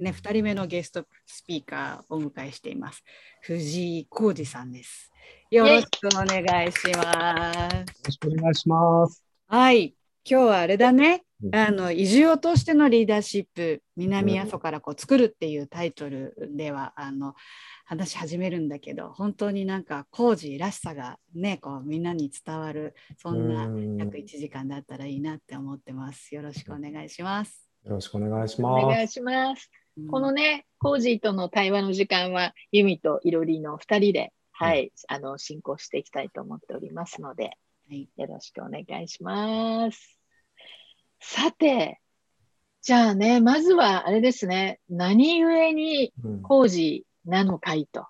ね、2人目のゲストスピーカーをお迎えしています。藤井浩二さんです。よろしくお願いします。よろしくお願いします。はい、今日はあれだねう。んあの移住を通してのリーダーシップ、南阿蘇からこう作るっていうタイトルではあの話し始めるんだけど、本当になんか工事らしさがね、こうみんなに伝わるそんなうん約1時間だったらいいなって思ってます。よろしくお願いします。よろしくお願いしおます。願いします。うんこのね、コージーとの対話の時間は、ユミといろりの2人で、はい、あの、進行していきたいと思っておりますので、はいよろしくお願いします。さて、じゃあね、まずはあれですね、何故にうん工事なのかいと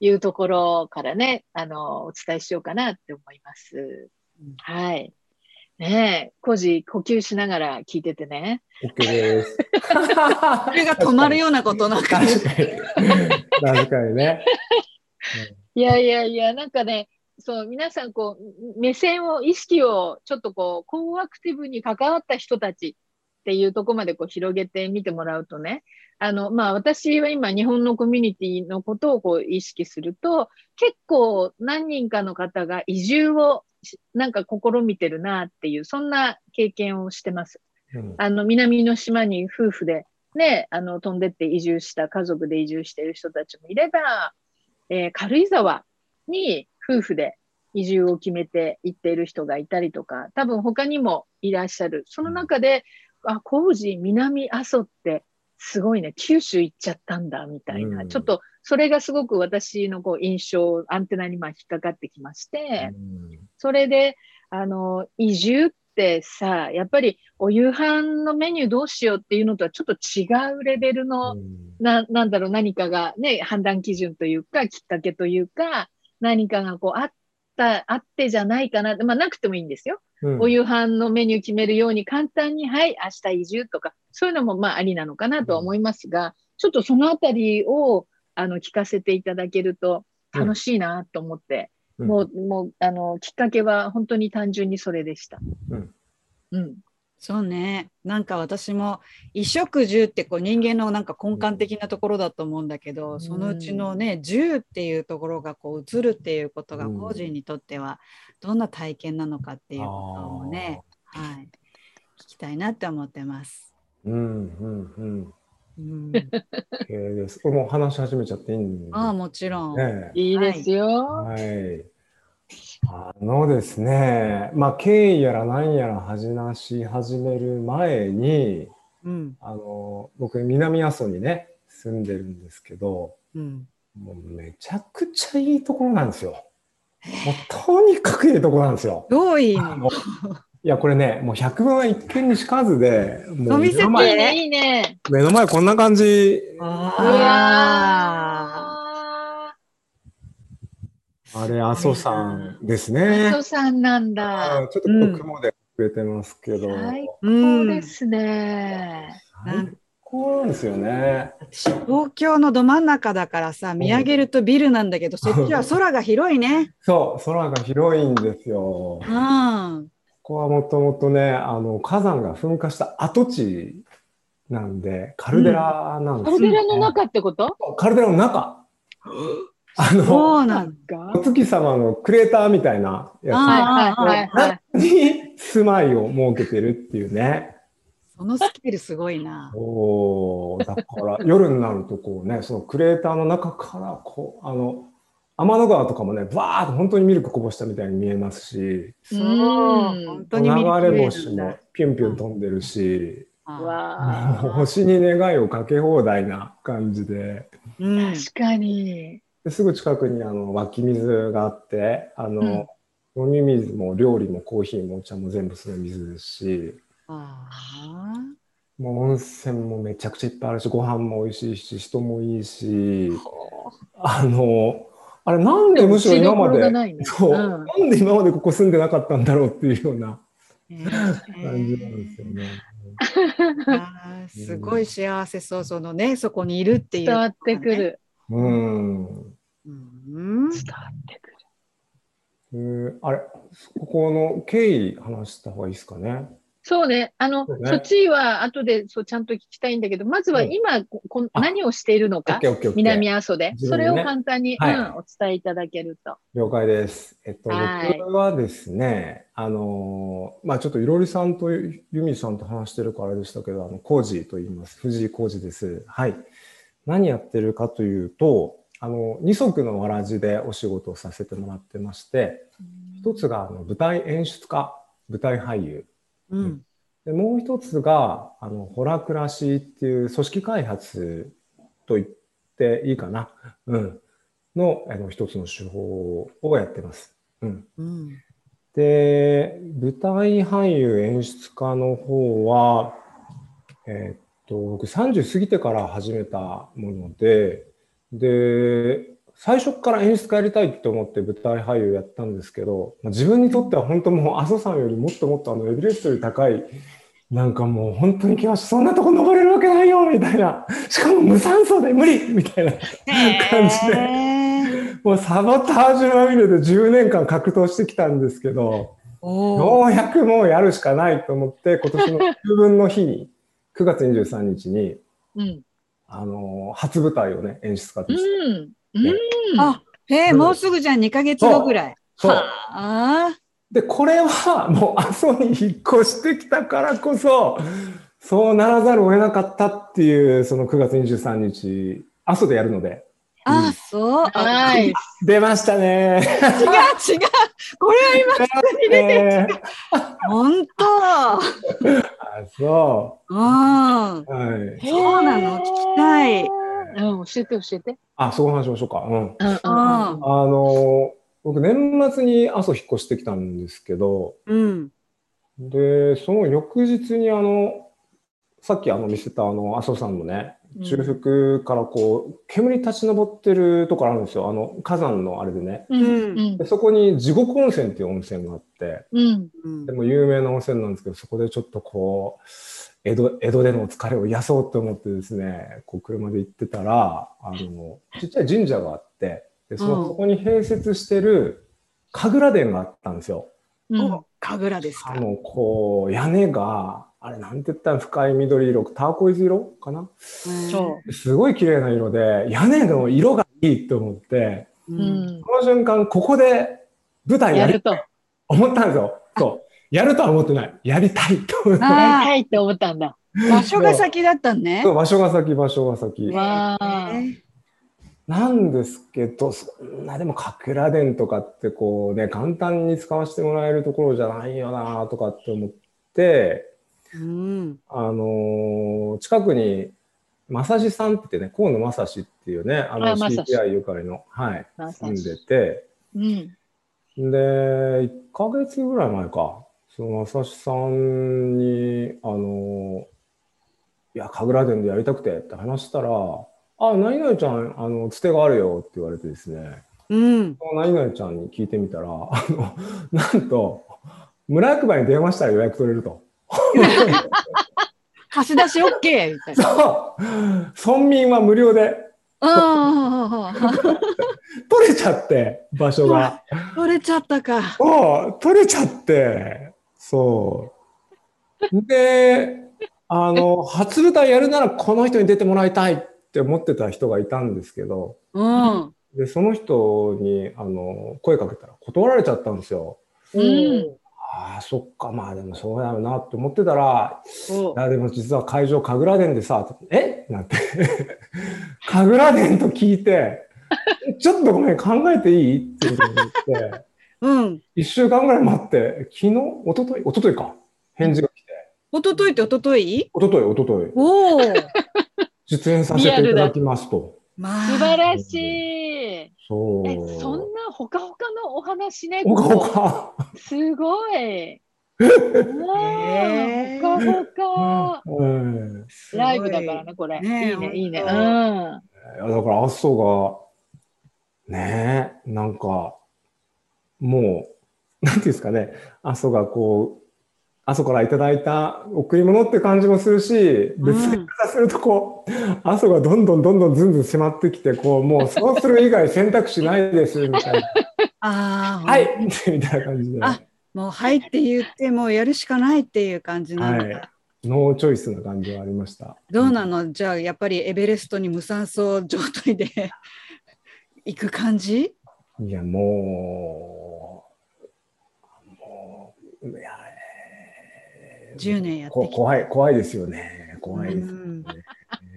いうところからね、あの、お伝えしようかなって思います。うんはい。ねえ、工事呼吸しながら聞いててね。OK です。それが止まるようなことなんか確かに。確かにね。いやいやいや、なんかね、そう、皆さん、こう、目線を、意識を、ちょっとこう、コーアクティブに関わった人たちっていうところまでこう広げてみてもらうとね、あの、まあ、私は今、日本のコミュニティのことをこう意識すると、結構何人かの方が移住をしなんか試みてるなっていう、そんな経験をしてます。うんあの、南の島に夫婦で、ね、あの、飛んでって移住した、家族で移住している人たちもいれば、えー軽井沢に夫婦で移住を決めて行っている人がいたりとか、多分他にもいらっしゃる。その中で、あ、工事南阿蘇ってすごいね、九州行っちゃったんだ、みたいな。うんちょっと、それがすごく私のこう印象、アンテナにまあ引っかかってきまして、それで、あの、移住ってさ、やっぱりお夕飯のメニューどうしようっていうのとはちょっと違うレベルの、な、なんだろう、何かがね、判断基準というか、きっかけというか、何かがこう、あった、あってじゃないかなまあ、なくてもいいんですよ。うん。お夕飯のメニュー決めるように簡単に、はい、明日移住とか、そういうのもまあ、ありなのかなとは思いますが、ちょっとそのあたりを、あの、聞かせていただけると楽しいなと思って、うんもう、もう、あの、きっかけは本当に単純にそれでした。うんうん。そうね。なんか私も衣食住ってこう人間のなんか根幹的なところだと思うんだけど、うんそのうちのね、住っていうところがこう移るっていうことがうん個人にとってはどんな体験なのかっていうこともね、はい、聞きたいなって思ってます。うんうんうん。うん、OK です。これもう話し始めちゃっていいんですああ、もちろん。ね。いいですよ。はい。あのですね、まあ経緯やら何やら話し始める前に、うん、あの僕南阿蘇にね住んでるんですけど、うん。もうめちゃくちゃいいところなんですよ。もうとにかくいいところなんですよ。どういいのいやこれねもう百聞は一見にしかずでもう飲み目の前ね、いいね。目の前こんな感じあああれ阿蘇山ですあ、ね阿。蘇山なんあだ。ちょっと雲で遅れてますけど、最う高んですね。最高なんですよね。私東京のど真ん中だからさ見上げるとビルなんだけどそっちは空が広いね。そう空が広いんですよ。うん、ここはもともとねあの火山が噴火した跡地なんでカルデラなんですよ、カルデラの中ってこと？カルデラの中。あそのうなんだ。かお月様のクレーターみたいなやあはいはいに住まいを設けてるっていうね。そのスケールすごいな。おーだから夜になるとこうねそのクレーターの中からこうあの天の川とかもねバーッと本当にミルクこぼしたみたいに見えますしそう、うん。本当に見流れ星もピュンピュン飛んでるし、う星に願いをかけ放題な感じで。うん、確かに。ですぐ近くにあの湧き水があってあの、飲み水も料理もコーヒーもお茶も全部その水ですしあもう温泉もめちゃくちゃいっぱいあるしご飯も美味しいし人もいいしあのあれなんでむしろ今までないねそう、うんなんで今までここ住んでなかったんだろうっていうようなー感じなんですよね。あーすごい幸せそうそのねそこにいるっていう、伝わってく。る。うん。うん、伝わってくる。えーあれここの経緯話した方がいいですかね？そうね。あの、そっちは後でそうちゃんと聞きたいんだけど、まずはうん今、こ何をしているのか？南阿蘇で。それを簡単に、はいうん、お伝えいただけると。了解です。えっと、はい僕はですね、あのーまあちょっといろりさんとユミさんと話してるからあれでしたけど、あの、コージと言います。藤井コージです。はい。何やってるかというと、あの、二足のわらじでお仕事をさせてもらってまして、一つがあの舞台演出家、舞台俳優。うん。でもう一つが、あの、ホラクラシっていう組織開発と言っていいかな。うん。の、あの、一つの手法をやってます。うん。うん。で、舞台俳優演出家の方は、えーっと、僕30過ぎてから始めたもので、で、最初から演出家やりたいって思って舞台俳優やったんですけど、まあ自分にとっては本当もう阿蘇山よりもっともっとあのエベレストより高い、なんかもう本当に来ました。そんなとこ登れるわけないよみたいな。しかも無酸素で無理 みたいな感じで。へーもうサボタージュまみれで10年間格闘してきたんですけど、ようやくもうやるしかないと思って、今年の9分の日に、9月23日に、うん。あのー初舞台をね、演出家とうして。ん。うん。あ、へえ、うんもうすぐじゃん、2ヶ月後ぐらい。そう。あで、これはもう阿蘇に引っ越してきたからこそ、そうならざるを得なかったっていう、その9月23日、阿蘇でやるので。あ、あ、そう。あはい。出ましたね。違う、違う。これはね今、本当。あ、そうん。う。はい。そうなの聞きたい。うん、教えて教えて。あ、そこの話しましょうか。うん。うんあの、僕、年末に阿蘇引っ越してきたんですけど、うん。で、その翌日にあの、さっきあの見せたあの、阿蘇山のね、うん中腹からこう、煙立ち上ってるところあるんですよ。あの、火山のあれでね。うんうんでそこに地獄温泉っていう温泉があって、うんうんでも有名な温泉なんですけど、そこでちょっとこう、江戸、江戸での疲れを癒そうと思ってですね、こう車で行ってたら、あの、ちっちゃい神社があって、でその、うんそこに併設してる神楽殿があったんですよ。うんお、神楽ですか？あの、こう、屋根が、あれ、なんて言ったら深い緑色、ターコイズ色？かな？そすごい綺麗な色で、屋根の色がいいと思って、う。う。うんん。この瞬間、ここで舞台やるやると。や思ったんですよ。そう。やるとは思ってない。やりたいと思って。りあたいって思ったんだ。場所が先だったんねそ。う場所が先、場所が先。なんですけど、そんなでも、神楽殿とかってこうね、簡単に使わせてもらえるところじゃないよなとかって思って、うん。あのー近くに、正志さんってね、河野正志っていうね、あの CPI ゆかりの、はい、住んでて、うん。で、1ヶ月ぐらい前か、その正志さんに、あのーいや、神楽殿でやりたくてって話したら、あ、何々ちゃん、あの、つてがあるよって言われてですね、うん。その何々ちゃんに聞いてみたら、あの、なんと、村役場に電話したら予約取れると。貸し出し OK! みたいな。そう村民は無料で取れちゃって、場所が。取れちゃったか。取れちゃって、そう。で、あの、初舞台やるならこの人に出てもらいたいって思ってた人がいたんですけど、うん。で、その人に、あの、声かけたら断られちゃったんですよ。うん。ああ、そっか、まあでもそうだよなって思ってたら、そいや、でも実は会場、神楽殿でさ、え？なんて、神楽殿と聞いて、ちょっとごめん、考えていい？って言って、うん。一週間ぐらい待って、昨日、一昨日一昨日か。返事が来て、一昨日って一昨日？一昨日一昨日おお。出演させていただきますと。まう。素晴らしい。そう。え、そんなほかほかのお話ね。ほかほか。すごい。ほかほか。うん。ライブだからね、これ。ねえいいね、いいね。うほんだから、阿蘇が、ねえ、なんか、もう、なんていうんですかね、阿蘇がこう、阿蘇からいただいた贈り物って感じもするし、別にからするとこう、阿蘇がどんどんどんどんずんずん迫ってきて、こう、もうそうする以外選択肢ないです、みたいな。ああ。はいみたいな感じで。あもうはいって言ってもうやるしかないっていう感じなんだ、はいノーチョイスな感じはありました。どうなの？じゃあやっぱりエベレストに無酸素状態で 行く感じ？いや、もう、もう、いや、えー10年やって怖い、怖いですよね。怖いです。うん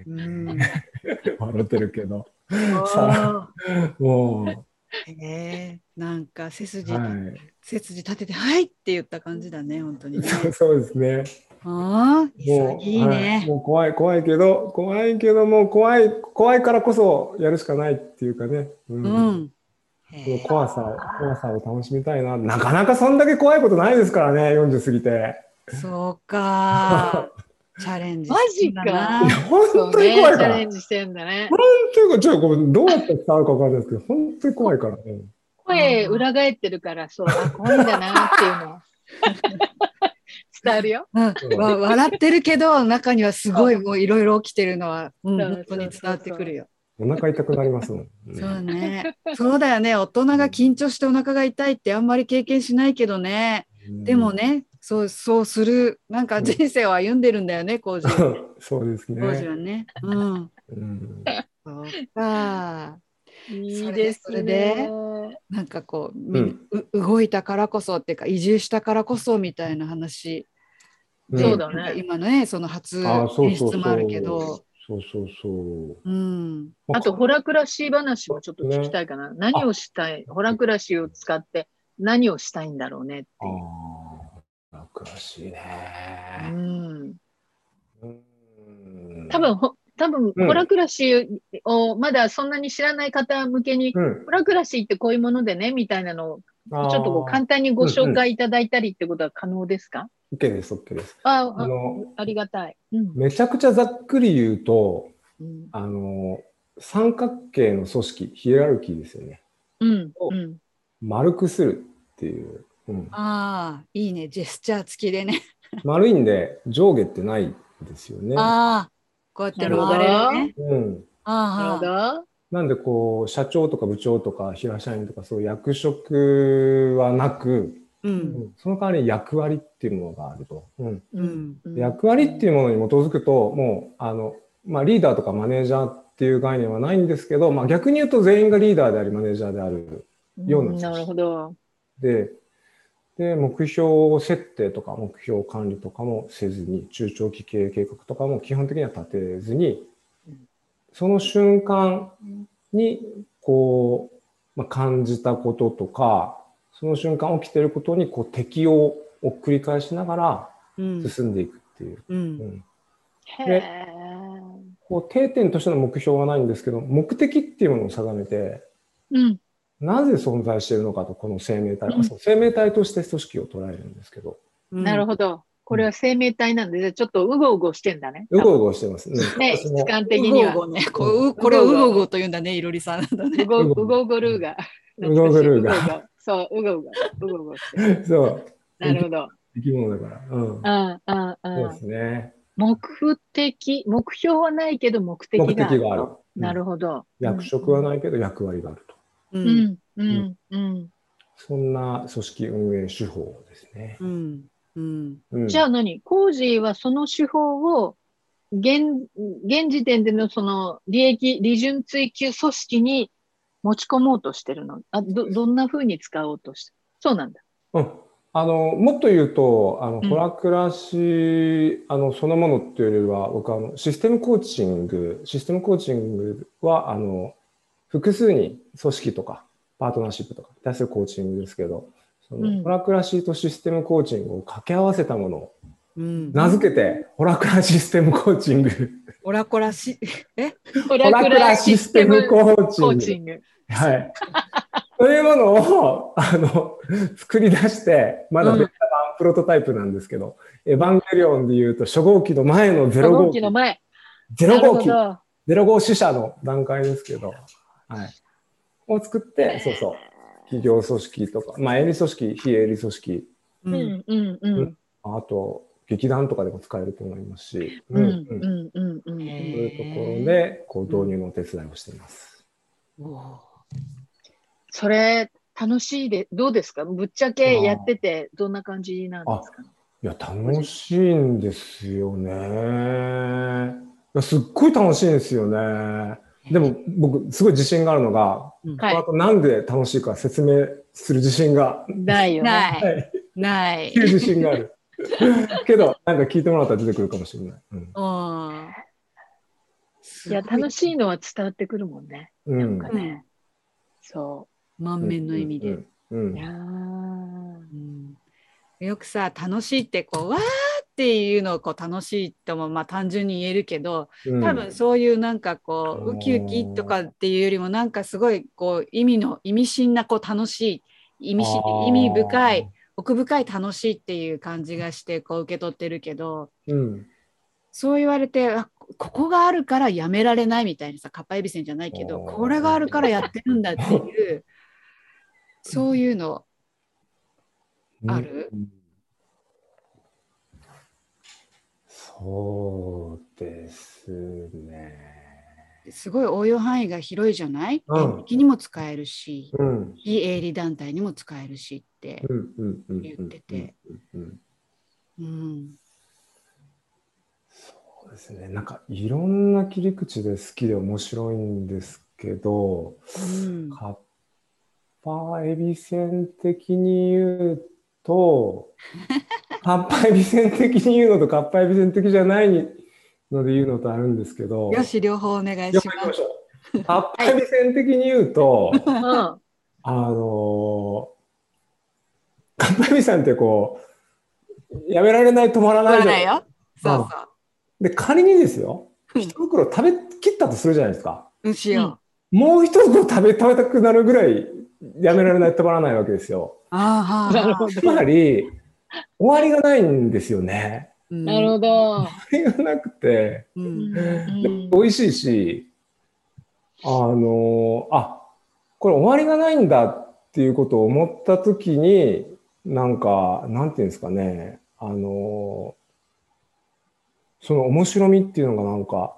うん 笑ってるけど。おーもう、へえなんか背筋、はい。背筋立てて「はい!」って言った感じだね本当にね。そうそうですね。ああもう、いいね。はいもう怖い、怖いけど、怖いけど、もう怖い、怖いからこそやるしかないっていうかね。ううん。そへえの怖さを、怖さを楽しみたいな。なかなかそんだけ怖いことないですからね、40過ぎて。そうか。チャレンジマジか本当にね、チ怖いから。ャレンジしてんだね。本当に、ちょっとこれどうやって伝わるかわかんないですけど、本当に怖いからね。声裏返ってるから、そう、あ、怖いんだなっていうのを伝わるよ。うんわ笑ってるけど中にはすごいもういろいろ起きてるのは、うん、本当に伝わってくるよ。お腹痛くなりますもん。うんそうね。そうだよね。大人が緊張してお腹が痛いってあんまり経験しないけどね。でも、ね、そうそうするなんか人生を歩んでるんだよね、コージうー。ん そうですコージーね。はね。うん。うんそうか。いいですそれね。なんかこうみんう動いたからこそっていうか移住したからこそみたいな話でそうだね今のねその初演出もあるけどそうそうそう。うんあと、ホラクラシー話もちょっと聞きたいかな。何をしたい？ホラクラシーを使って何をしたいんだろうねってあいう。あ、楽しいね。うん、うん多分、ほ多分、うんホラクラシーをまだそんなに知らない方向けに、うん、ホラクラシーってこういうものでね、みたいなのを、ちょちっとこう簡単にご紹介いただいたりってことは可能ですか、OK です、OK です。あああの、ありがたい。うんめちゃくちゃざっくり言うと、うんあの、三角形の組織、ヒエラルキーですよね。うんうん丸くするっていう。うん、ああいいね。ジェスチャー付きでね。丸いんで上下ってないんですよね。ああこうやって回れるね。うん、なるあほあど。なんでこう社長とか部長とか平社員とかそういう役職はなく、ううん。んその代わりに役割っていうものがあると。うん。うん。役割っていうものに基づくともうあの、まあ、リーダーとかマネージャーっていう概念はないんですけど、まあ、逆に言うと全員がリーダーでありマネージャーであるようなうん。なるほど。でで目標設定とか目標管理とかもせずに中長期経営計画とかも基本的には立てずにうんその瞬間にこう、まあ、感じたこととかその瞬間起きてることにこう適応を繰り返しながらうん進んでいくっていう。ううんんへえ。こう定点としての目標はないんですけど目的っていうものを定めてうん。なぜ存在しているのかとこの生命体、うんそう生命体として組織を捉えるんですけどなるほど。これは生命体なんで、ちょっとうごうごしてんだね。うごうごしてますね。ね、質感う的には。ごうごねこううこれをうごうごと言うんだねいろりさんうごうごルーが。うごうごルーが懐かしい。そう、うごうご。うごうごしてる。そうなるほど。生き物だから。うん。うん、うん、そうでうん。すね。目的、目標はないけど目的がある。目的がある。なるほど。役職はないけど役割があると。ううん。ん、うん、うん。そんな組織運営手法ですね。うん。うん。うん、じゃあ何？コージーはその手法を現現時点でのその利益、利潤追求組織に持ち込もうとしてるの？あどどんな風に使おうとして？そうなんだ。うん、あのもっと言うとあの、うん。ホラクラシあのそのものっていうよりは僕あのシステムコーチングシステムコーチングはあの複数に組織とかパートナーシップとかに対するコーチングですけどその、うん。ホラクラシとシステムコーチングを掛け合わせたものをうん。名付けて、ホラクラシステムコーチング。オラコラしえ？ホホラクラシステムコーチコーングチング。はい。というものを、あの、作り出して、まだベータ版、プロトタイプなんですけど、エヴァンゲリオンで言うと、初号機の前の0初号号機、機の前。0号機、なる0号支社の段階ですけど、はい。を作って、そうそう、企業組織とか、まあ、営利組織、非営利組織、うんんうんうん。あと、劇団とかでも使えると思いますし、うんうんうん。うんうん。うん。そういうところで、こう、導入のお手伝いをしています。おー。それ、楽しいで、どうですか？ぶっちゃけやってて、どんな感じなんですか？いや、楽しいんですよね。いやすっごい楽しいんですよね。でも僕、すごい自信があるのが、うんはいあとなんで楽しいか説明する自信が、ないよね。ない。はい、ないって。いう自信がある。けど、なんか聞いてもらったら出てくるかもしれない。うんうん。いや、楽しいのは伝わってくるもんね。うんなんかね。そ満面の意味で。うんうんう。いやーうんよくさ楽しいってこうわーっていうのをこう楽しいともまあ単純に言えるけどうん。多分そういうなんかこううんウキウキとかっていうよりもなんかすごいこう意味の意味深なこう楽しい意味し意味深い奥深い楽しいっていう感じがしてこう受け取ってるけどうん。そう言われてあここがあるからやめられないみたいなさかっぱえびせんじゃないけどこれがあるからやってるんだっていう そういうのある？うんそうですね。すごい応用範囲が広いじゃない、うん演劇にも使えるしうん。非営利団体にも使えるしって。言ってて。そうですね。なんかいろんな切り口で好きで面白いんですけど、うんカッパエビせん的に言うと、カッパエビせん的に言うのとカッパエビせん的じゃないので言うのとあるんですけど、よし両方お願いよします。く行きましょう。カッパエビせん的に言うと、うん。あのー、カッパエビさんってこう、やめられない止まらないじゃないないよ。そうで、仮にですよ、うん一袋食べきったとするじゃないですか。そう。うんしよう。もう一袋食べ食べたくなるぐらいやめられない止まらないわけですよ。ああ、なるほど。つまり、終わりがないんですよね。なるほど。終わりがなくて、う。うん美味しいし、あのあ、これ終わりがないんだっていうことを思ったときに、なんか、なんていうんですかね、あのその面白みっていうのがなんか、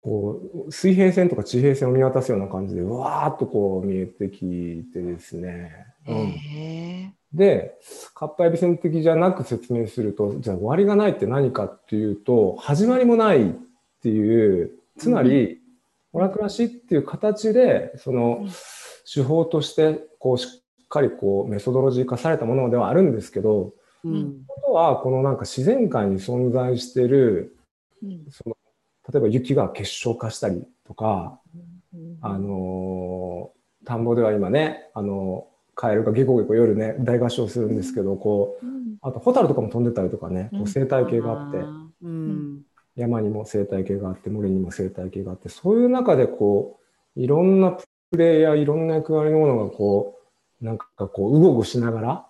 こう、水平線とか地平線を見渡すような感じで、うわーっとこう見えてきてですね。うんで、カッパエビ線的じゃなく説明すると、じゃあ終わりがないって何かっていうと、始まりもないっていう、つまり、オラクラシっていう形で、そのうん手法として、こう、しっかりこう、メソドロジー化されたものではあるんですけど、うん。あとは、このなんか自然界に存在している、うん。その、例えば雪が結晶化したりとか、うん。あのー田んぼでは今ね、あのカエルがゲコゲコ夜ね、大合唱するんですけど、こう、うん。あとホタルとかも飛んでたりとかね、こう生態系があって、うん。山にも生態系があって、森にも生態系があって、そういう中でこう、いろんなプレイやいろんな役割のものがこう、なんかこう、うごうごしながら、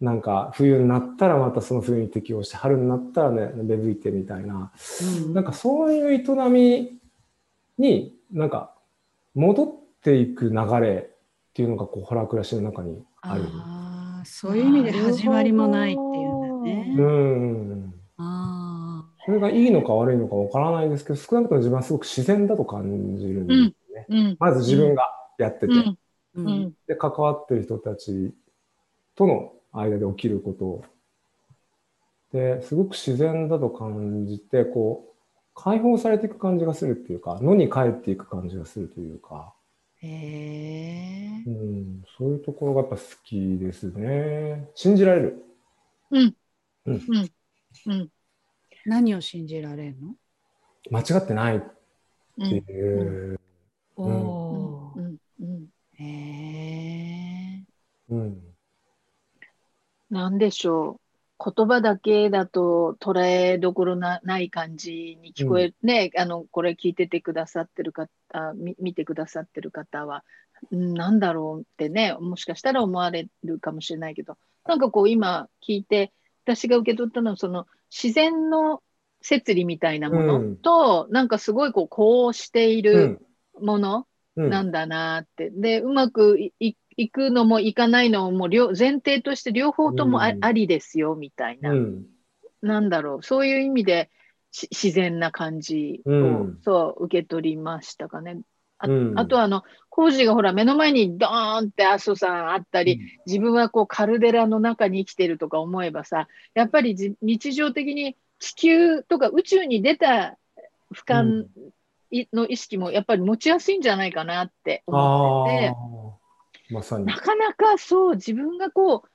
なんか冬になったらまたその冬に適応して、春になったらね、芽吹いてみたいな、なんかそういう営みになんか戻っていく流れっていうのがこうホラー暮らしの中にある。ああ、そういう意味で始まりもないっていうんだうね。ん。あそれがいいのか悪いのかわからないですけど、少なくとも自分はすごく自然だと感じるんですね。うん。まず自分がやってて、うん。で、関わってる人たちとの間で起きること。で、すごく自然だと感じて、こう、解放されていく感じがするっていうか、野に帰っていく感じがするというか、へえう。ん、そういうところがやっぱ好きですね。信じられる？うん何を信じられるの？間違ってないってうんいう。おうんおう。んうんへえ。うん。なんでしょう。言葉だけだと捉えどころなない感じに聞こえる、ね、あの、これ聞いててくださってる方、み見てくださってる方は、うんなんだろうってね、もしかしたら思われるかもしれないけど、なんかこう今聞いて、私が受け取ったのは、その自然の摂理みたいなものと、なんかすごいこう、こうしていうるん。もの、うんなんだなって。で、うまくいくのもいかないのも両前提として両方ともあ,、うんありですよみたいな、うん。なんだろう、そういう意味でし自然な感じを、うん。そう受け取りましたかね。あ,、うん。あとあの、工事がほら目の前にドーンって阿蘇山あったり、自分はこうカルデラの中に生きてるとか思えばさ、やっぱりじ日常的に地球とか宇宙に出た俯瞰いの意識もやっぱり持ちやすいんじゃないかなって思ってて。まさに。な。かなかそう自分がこう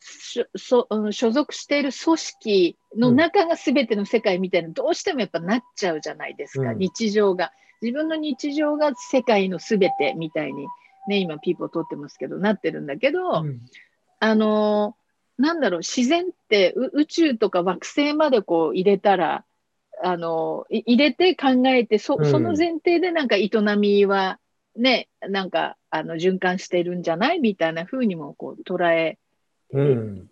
所属している組織の中が全ての世界みたいな、どうしてもやっぱなっちゃうじゃないですか、うん。日常が。自分の日常が世界の全てみたいに、ね、今ピーポー通ってますけど、なってるんだけど、うん。あのーなんだろう、自然ってう宇宙とか惑星までこう入れたら、あの入れて考えて、そうん。その前提でなんか営みはね、なんかあの循環してるんじゃない？みたいな風にもこう捉えうん。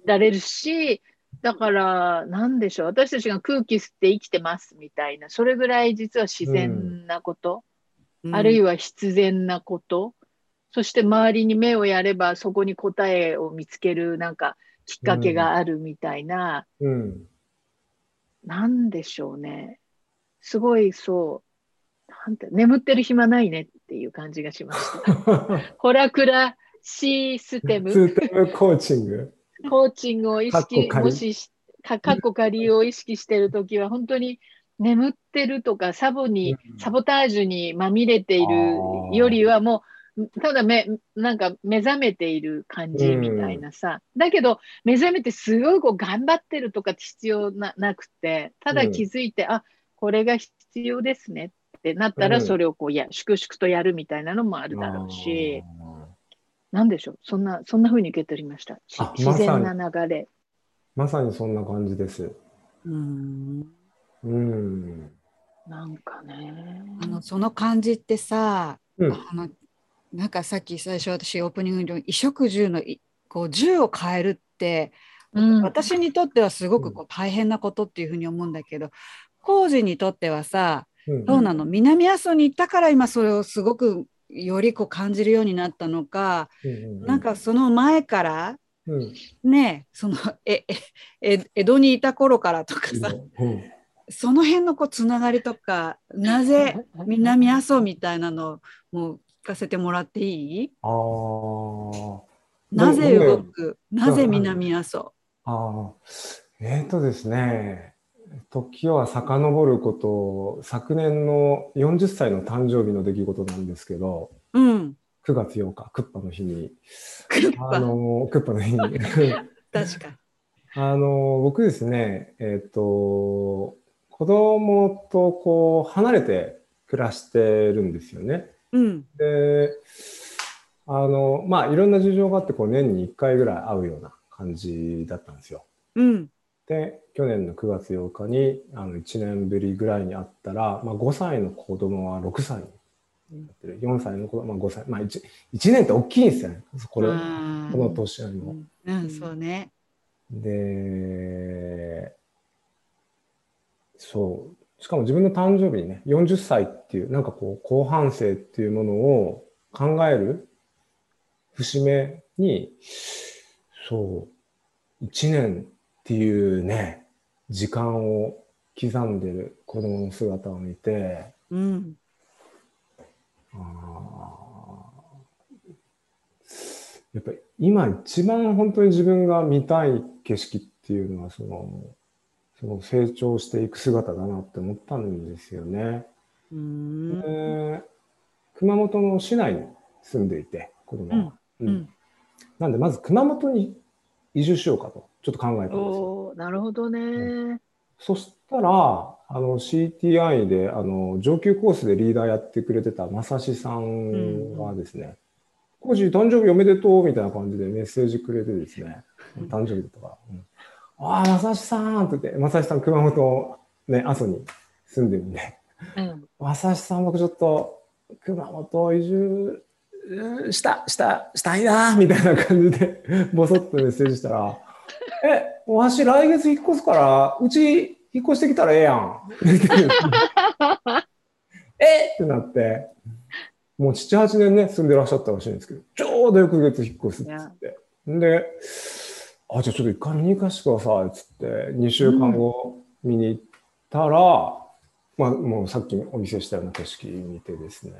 られるし、だから、なんでしょう、私たちが空気吸って生きてますみたいな、それぐらい実は自然なこと、あるいは、は必然なこと、そして周りに目をやればそこに答えを見つけるなんかきっかけがあるみたいな、うん。なんでしょうね。すごいそう、なんて眠ってる暇ないねっていう感じがしました。ホラクラシステム、ツーテムコーチング。コーチングを意識、もしし、かかっこ仮を意識してるときは、本当に眠ってるとか、サボに、うん。サボタージュにまみれているよりは、もう、ただめ、なんか目覚めている感じみたいなさ。だけど、目覚めてすごいこう頑張ってるとか必要ななくて、ただ気づいて、あ、これが必要ですねってなったら、うん。それをこうや、粛々とやるみたいなのもあるだろうし、なんでしょう、そんな、そんな風に受け取りました。自然な流れ。まさにそんな感じです。うんうん。なんかね。あのその感じってさ、うん。あのなんかさっき最初私オープニングで衣食住のいこう住を変えるって、うん私にとってはすごくこう大変なことっていうふうに思うんだけど工事にとってはさうんどうなの、南阿蘇に行ったから今それをすごくよりこう感じるようになったのか、うんなんかその前からうん。ねそのえええ江戸にいた頃からとかさうん。その辺のこうつながりとかなぜ南阿蘇みたいなのもう聞かせてもらっていい？ああ。なぜ動く？なぜ南阿蘇？ああ。えっ、とですね。時は遡ること、昨年の40歳の誕生日の出来事なんですけど、うん。9月8日、クッパの日に、クッパ。あの、クッパの日に、確かあの、僕ですね、えっ、と、子供とこう、離れて暮らしてるんですよね。うん。で、あの、まあ、いろんな事情があって、こう、年に1回ぐらい会うような感じだったんですよ。うんで、去年の9月8日に、あの、1年ぶりぐらいに会ったら、まあ、5歳の子供は6歳になってる。4歳の子供は5歳。まあ1、1年って大きいんですよね。これ、この年よりも。うん、うんそうねで、そう。しかも自分の誕生日にね、40歳っていう、なんかこう、後半生っていうものを考える節目に、そう、1年っていうね、時間を刻んでる子供の姿を見て、うん。やっぱり今一番本当に自分が見たい景色っていうのはそのその成長していく姿だなって思ったんですよね。うん。で熊本の市内に住んでいて子供は、うん。うん。なんでまず熊本に移住しようかとちょっと考えたんですよ。なるほどね。そしたら、あの CTI であの上級コースでリーダーやってくれてた正志さんがですね、コージ誕生日おめでとうみたいな感じでメッセージくれてですね、誕生日だったから、うんああ、正志さんって言って、正志さん熊本、ね、阿蘇に住んでるんで、うん。正志さん僕ちょっと熊本移住うんした、した、したいなみたいな感じで、ぼそっとメッセージしたら、え、わし来月引っ越すから、うち引っ越してきたらええやん。えっ！てなって、もう7、8年ね、住んでらっしゃったらしいんですけど、ちょうど翌月引っ越すっつって。で、あ、じゃあちょっと一回見に行かせてくださいっつって、2週間後見に行ったら、まあもうさっきお見せしたような景色見てですね、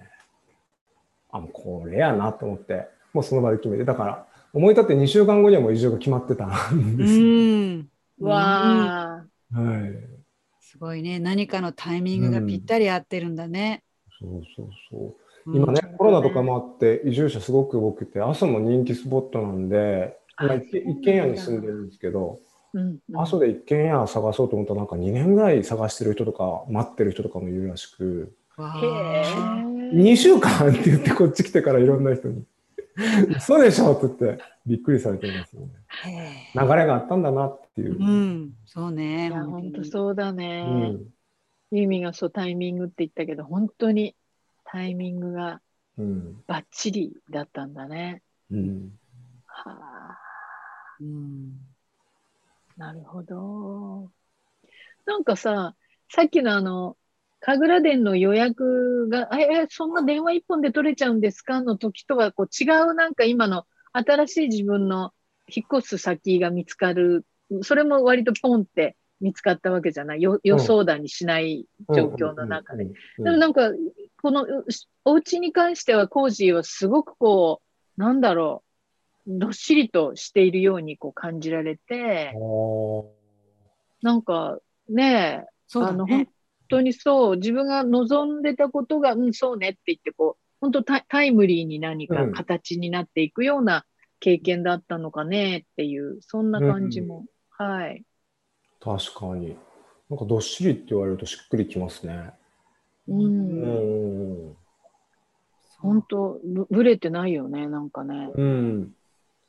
あ、もうこれやなと思って、もうその場で決めて、だから、思い立って2週間後にはもう移住が決まってたんうです。ん。わあ。はい。すごいね。何かのタイミングがぴったり合ってるんだね。そうそうそう。うん今ね、コロナとかもあって、移住者すごく多くて、阿蘇も人気スポットなんで、今一軒一軒家に住んでるんですけど、うんうん阿蘇で一軒家探そうと思ったら、なんか2年ぐらい探してる人とか、待ってる人とかもいるらしく、わあへえ。2週間って言ってこっち来てからいろんな人に、嘘でしょ？って言ってびっくりされてますよね。流れがあったんだなっていう。うん。そうね。本当そうだうね。ん。ユーミンがそうタイミングって言ったけど、本当にタイミングがうん。バッチリだったんだね。うん。はあ、うん。なるほど。なんかさ、さっきのあの、神楽殿の予約が、え、えそんな電話一本で取れちゃうんですか？の時とはこう違うなんか今の新しい自分の引っ越す先が見つかる、それも割とポンって見つかったわけじゃない。よ予想だにしない状況の中で。うん。でもなんか、このうお家に関してはコージーはすごくこう、なんだろう、どっしりとしているようにこう感じられて、なんかねえ、そうだあの。当にそう、自分が望んでたことが、うん、そうねって言って、こう、本当タタイムリーに何かうん形になっていくような経験だったのかねっていう、そんな感じも。はい。確かに。なんかどっしりって言われるとしっくりきますね。う。うんん。本当ぶ、ぶれてないよね、なんかね。うん。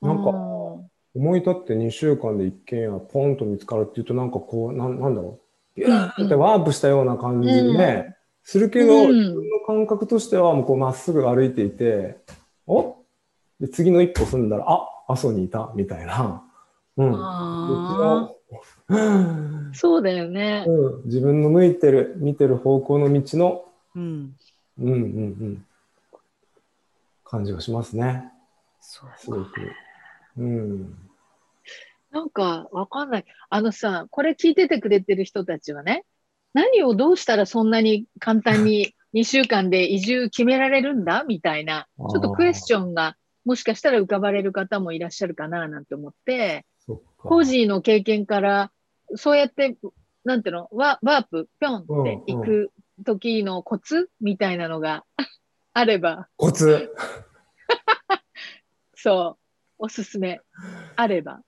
なんかう思い立って2週間で一軒家ポンと見つかるっていうとなんかこうなんなんだろうビュってワープしたような感じでね、するけど、うん。自分の感覚としてはもうこうまっすぐ歩いていておで次の一歩踏んだらあ阿蘇にいたみたいな、うん、そうだよね。うん、自分の向いてる見てる方向の道の、ーうん。うんうんうん、感じがしますね。そうすごく。うんなんか、わかんない。あのさ、これ聞いててくれてる人たちはね、何をどうしたらそんなに簡単に 2週間で移住決められるんだみたいな、ちょっとクエスチョンがもしかしたら浮かばれる方もいらっしゃるかななんて思って、コージーの経験から、そうやって、なんていうの、ワワープ、ぴょんって行く時のコツみたいなのが あれば、コツ そう、おすすめあれば。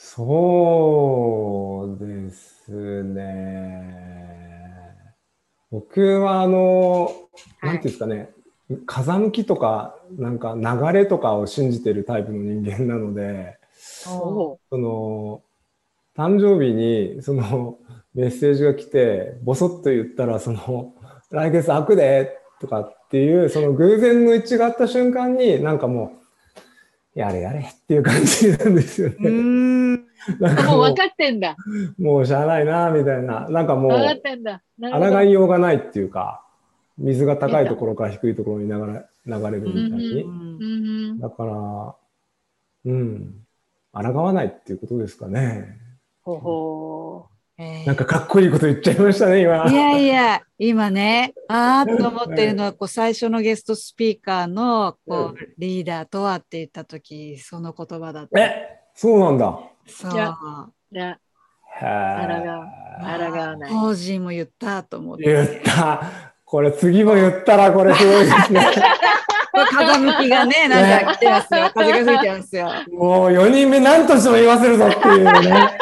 そうですね。僕はあの、なんていうんですかね、風向きとか、なんか流れとかを信じてるタイプの人間なので、おその、誕生日にそのメッセージが来て、ボソッと言ったら、その、来月開くでとかっていう、その偶然の一致があった瞬間に、なんかもう、やれやれっていう感じなんですようね。ん。なんかもう分かってんだ。もうしゃあないな、みたいな。なんかもう、分かってんだ。なるほど抗いようがないっていうか、水が高いところから低いところに流れ流れるみたいに。うんだから、うん、抗わないっていうことですかね。ほほなんかかっこいいこと言っちゃいましたね、今。いやいや、今ね、あーっと思ってるのは、こう最初のゲストスピーカーのこうリーダーとはって言ったとき、その言葉だった。えそうなんだ。そう。いやじゃへあ、ー抗抗わない。コージーも言ったと思って。言った。これ次も言ったらこれすごいですね。風向きがね、なんか来てますよ。風が吹いてますよ。もう4人目何としても言わせるぞっていうね。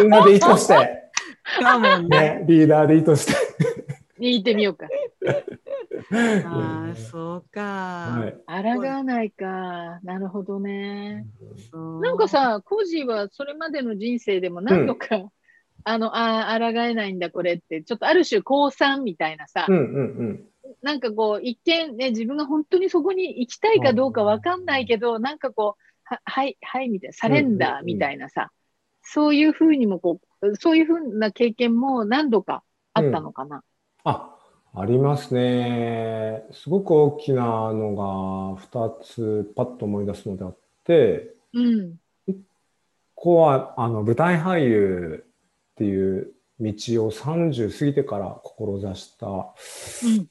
みんなで意図して、かもね。ね、リーダーで意図して。言ってみようか。ああ、そうか。はい。抗わないか。なるほどね。なんか、さ、コージーはそれまでの人生でも何度か、あの、ああ、抗えないんだ、これって、ちょっとある種、高三みたいなさ、うんうんうん。なんかこう、一見ね、自分が本当にそこに行きたいかどうかわかんないけど、なんかこう、ははい、はい、みたいな、サレンダーみたいなさ、そういうふうにもこう、そういうふうな経験も何度かあったのかな。あ、ありますね。すごく大きなのが2つパッと思い出すのであって、うん。ここはあの舞台俳優っていう道を30過ぎてから志したうん。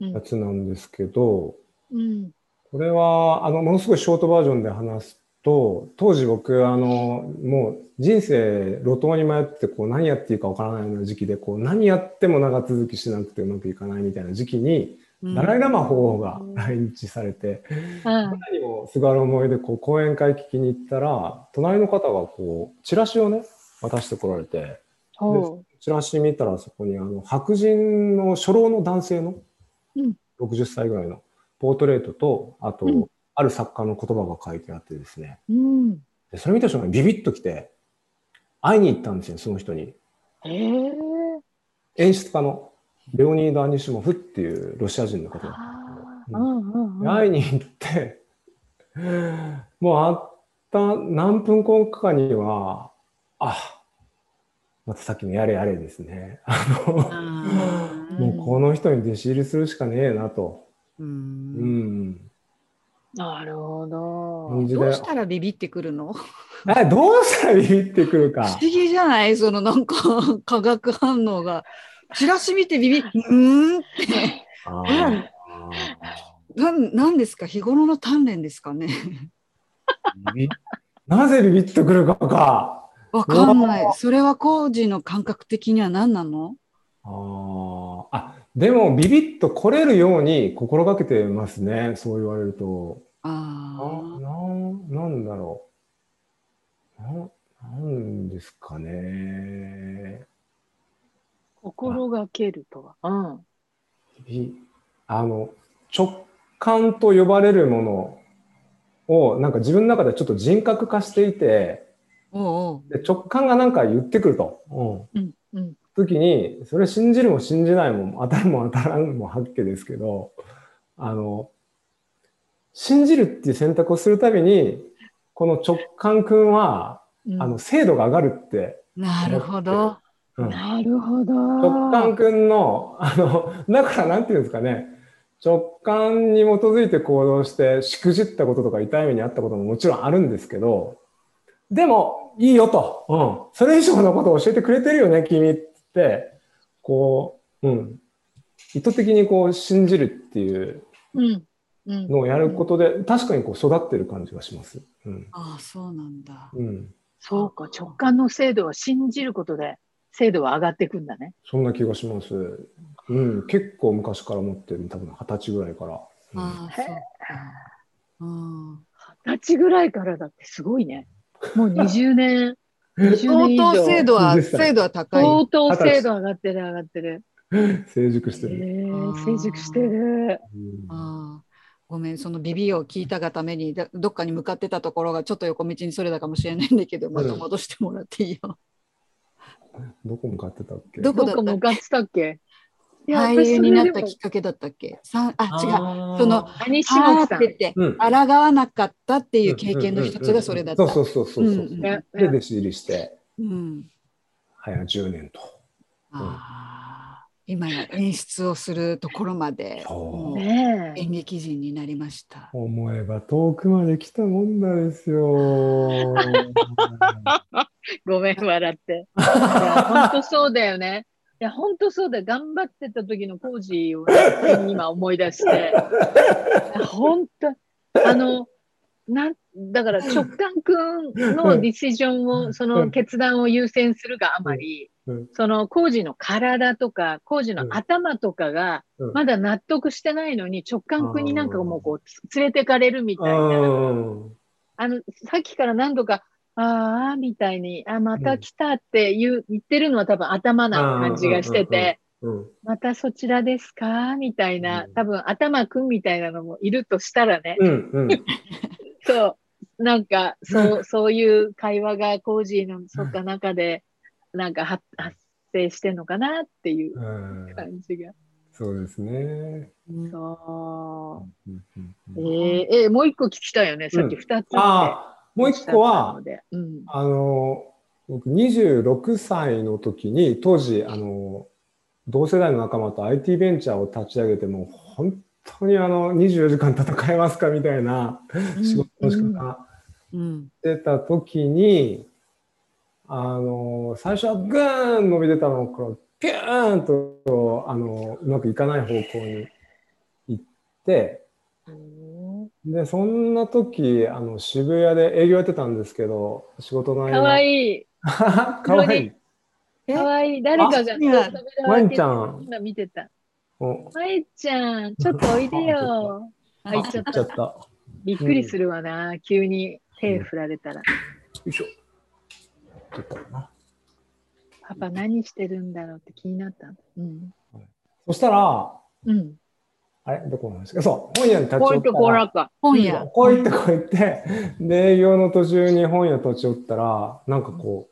うんやつなんですけど、うん。これは、あの、ものすごいショートバージョンで話すと、当時僕、あの、もう人生路頭に迷って、こう何やっていいかわからないような時期で、こう何やっても長続きしなくてうまくいかないみたいな時期に、うん。ダライラマ法王が来日されて、うん前にもすがる思いでこう講演会聞きに行ったら、隣の方がこう、チラシをね、渡してこられて、ほチラシ見たらそこにあの白人の初老の男性のうん。60歳ぐらいのポートレートと、あと、うんある作家の言葉が書いてあってですね、う。うん。でそれ見た瞬間にビビッときて、会いに行ったんですよ、その人に。へえ。演出家のレオニード・アニシモフっていうロシア人の方だったあんあ。うんうんでうん。会いに行って、もうあった何分後かには、あ、またさっきのやれやれですね。もうこの人に弟子入りするしかねえなと。ううんん。なるほど。どうしたらビビってくるの？え、どうしたらビビってくるか不。思議じゃない？そのなんか 化学反応が。チラシ見てビビ、うーんって。なんなんですか？日頃の鍛錬ですかね？なぜビビッとくるかか。わかんない。それは工事の感覚的には何なの？あーあ、でもビビッと来れるように心がけてますね。そう言われると。あああ。なんなんだろう。ななんですかね。心がけるとは。うん。いあの直感と呼ばれるものをなんか自分の中でちょっと人格化していておうおうで直感がなんか言ってくると、うん、うん。うん。時にそれ信じるも信じないも当たるも当たらんもはっけですけどあの信じるっていう選択をするたびにこの直感くんは、うん。あの精度が上がるって、なるほど。うん。なるほど。直感くんの、あの、だからなんていうんですかね、直感に基づいて行動して、しくじったこととか痛い目にあったことももちろんあるんですけど、でも、いいよと、うん、それ以上のことを教えてくれてるよね、君って、こう、うん、意図的にこう信じるっていう。のをやることで、確かにこう育ってる感じがします。うん。ああ、そうなんだ。うん。そうか。直感の精度は信じることで精度は上がっていくんだね。そんな気がします。うん。結構昔から持ってる、多分二十歳ぐらいから。うんああ、そう。二十歳ぐらいからだってすごいね。もう20年、20相。当精度は、20歳精度は高い。相当精度上がってる上がってる。成熟してへる。え成熟してる。うんああごめん、そのビビを聞いたがためにだどっかに向かってたところがちょっと横道にそれたかもしれないんだけど、また戻してもらっていいよ。どこ向かってたっけ？どこどこ向かってたっけ？俳優になった私きっかけだったっけ？さあ、違う。その、アニシあーモさん。って抗わなかったっていう経験の一つがそれだった。そうそうそうそうそう。うんうんで、弟子入りして、うん早10年と。今や演出をするところまで。演劇人になりました。思えば遠くまで来たもんだですよ。ごめん、笑って。本当そうだよね。いや、本当そうだよ。頑張ってた時のコージーをね今思い出して。本当、あの、なん、だから直感くんのディシジョンを、その決断を優先するがあまり、うん。そのコージーの体とか、コージーの頭とかがうん、まだ納得してないのに、直感くんになんかもうこう、連れてかれるみたいな。うんあの、さっきから何度か、ああ、みたいに、あ、また来たって言う、言ってるのは多分頭な感じがしてて、うんまたそちらですか？みたいなう、ん。多分頭くんみたいなのもいるとしたらね、うんうん。そう、なんか、そう、そういう会話がコージーの、そっか中で、なんか発発生してんのかなっていううん。感じが。そうですね。そう。んうんう。うん。えー、えーもう一個聞きたいよね。さっき二つって。ああ、もう一個は、うん。あの、僕26歳の時に、当時、あの、同世代の仲間と IT ベンチャーを立ち上げて、もう本当にあの、24時間戦えますかみたいな仕事の仕方うん。してた時に、あの、最初はグーン伸びてたのから、ピューンと、あの、うまくいかない方向に行って、うんで、そんな時、あの、渋谷で営業やってたんですけど、仕事の合間。かわいい。かわいい。え？かわいい。誰かがワンちゃん。今見てた。おまいちゃん、ちょっとおいでよ。あ、行っちゃった行っちゃっ。た。よびっくりするわな。急に手振られたら。いしょ。パパ何してるんだろうって気になった。うん。そしたら、うん。あれ？どこなんですかそう、本屋に立ちこういうと寄ったら。本屋。こう行ってこう行って、で、営業の途中に本屋立ち寄ったら、なんかこう、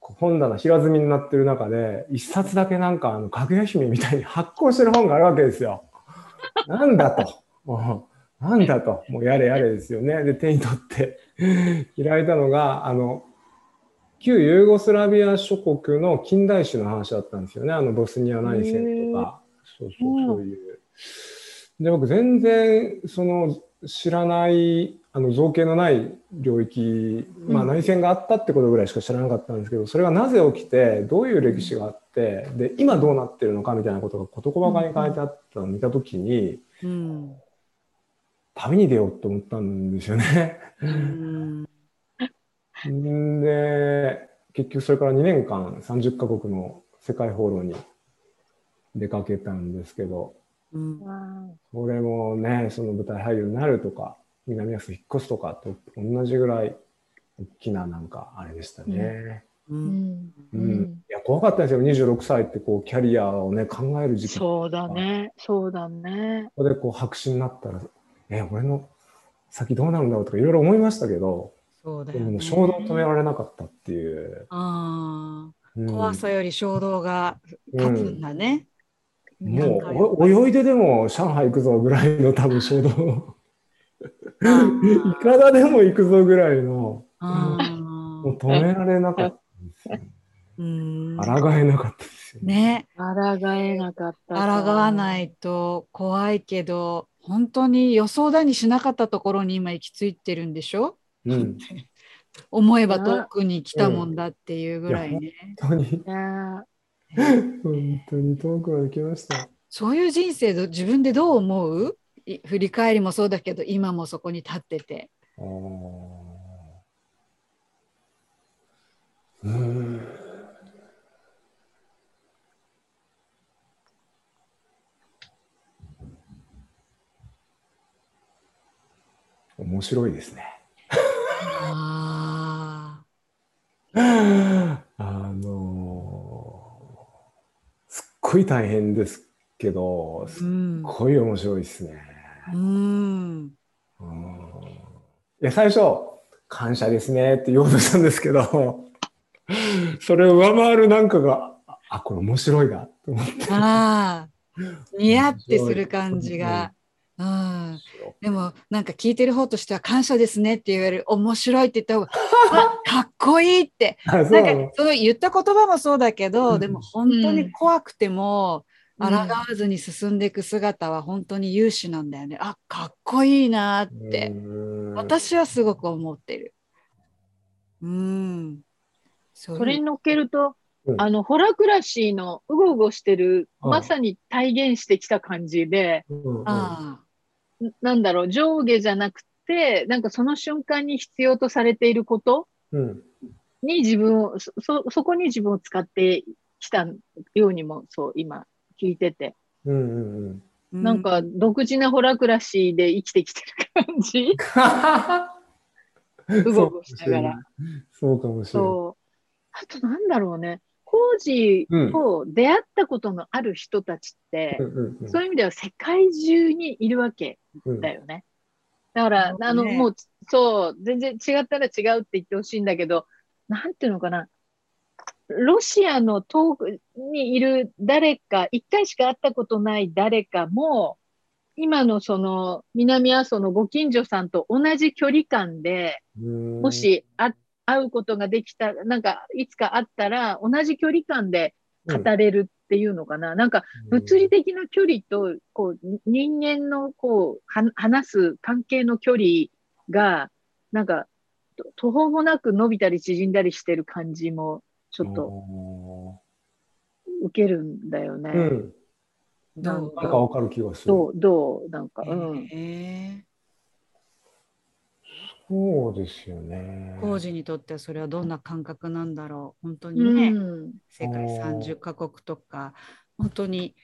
こう本棚平積みになってる中で、一冊だけなんか、あの、かぐや姫みたいに発行してる本があるわけですよ。なんだと。もうなんだと。もうやれやれですよね。で、手に取って開いたのが、あの、旧ユーゴスラビア諸国の近代史の話だったんですよね。あの、ボスニア内戦とか。そうそう、そういう。で、僕全然、その、知らない、あの、造形のない領域、まあうん内戦があったってことぐらいしか知らなかったんですけど、それがなぜ起きて、どういう歴史があって、で、今どうなってるのかみたいなことが事細かに書いてあったのを見たときに、うん。旅に出ようと思ったんですよね。うん。んで、結局それから2年間30カ国の世界放浪に出かけたんですけど、うん。わそれもね、その舞台俳優になるとか、南アフリカ引っ越すとかと同じぐらい大きななんかあれでしたね。う。ーうんん。ううんん。いや、怖かったですよ。26歳ってこうキャリアをね、考える時期。そうだね。そうだね。ここでこう白紙になったら、え、俺の先どうなるんだろうとかいろいろ思いましたけど、そうだよね。衝動を止められなかったっていう。あうんあ。怖さより衝動が勝つんだね。もうお泳いででも上海行くぞぐらいの多分衝動。いかだでも行くぞぐらいの、あもう止められなかったんですよ。うん。抗えなかったですよ。ね。抗えなかったか。抗わないと怖いけど、本当に予想だにしなかったところに今行き着いてるんでしょ？うん。思えば遠くに来たもんだっていうぐらいね。本当に、いや 本当に遠くまで来ました。そういう人生ど自分でどう思う？い振り返りもそうだけど今もそこに立ってて。面白いですね。ああのすっごい大変ですけど、あ。すっうん。ごい面白いですね。うん。うんいや、最初、感謝ですねって言おうとしたんですけど、それを上回るなんかが、ああ、これ面白いなと思って。ああ。ニヤってする感じが。う。ん。でもなんか聞いてる方としては感謝ですねって言われる。面白いって言った方が あかっこいいって。なんかその言った言葉もそうだけど、うん。でも本当に怖くても、うん。抗わずに進んでいく姿は本当に勇士なんだよね。あかっこいいなって、うん。私はすごく思ってる。うん。そそれに乗っけると、うんあの、ホラクラシーのうごうごしてる、うんまさに体現してきた感じで、うんうんあななんだろう、上下じゃなくて、なんかその瞬間に必要とされていることうんに自分を、そ、そそこに自分を使ってきたようにも、そう、今聞いてて、うんうんうんうなんか独自なホラクラシーで生きてきてる感じ？うごうごしながら。そうかもしれない。そう。あとなんだろうね。コージと出会ったことのある人たちって、そういう意味では世界中にいるわけうんだよね。だから、あの、ね。もう、そう、全然違ったら違うって言ってほしいんだけど、なんていうのかな。ロシアの遠くにいる誰か、一回しか会ったことない誰かも、今のその南阿蘇のご近所さんと同じ距離感で、うん。もしあ会うことができた、なんかいつか会ったら同じ距離感で語れるっていうのかな。なんか物理的な距離と、こう、人間の、こう、は話す関係の距離が、なんか、と途方もなく伸びたり縮んだりしてる感じも、ちょっとと。受けるんだよね。うん。なんかわかる気がする。どう、どう、なんか、うん。へえそうですよね。工事にとってはそれはどんな感覚なんだろう本当にうね、ん。世界30カ国とか本当に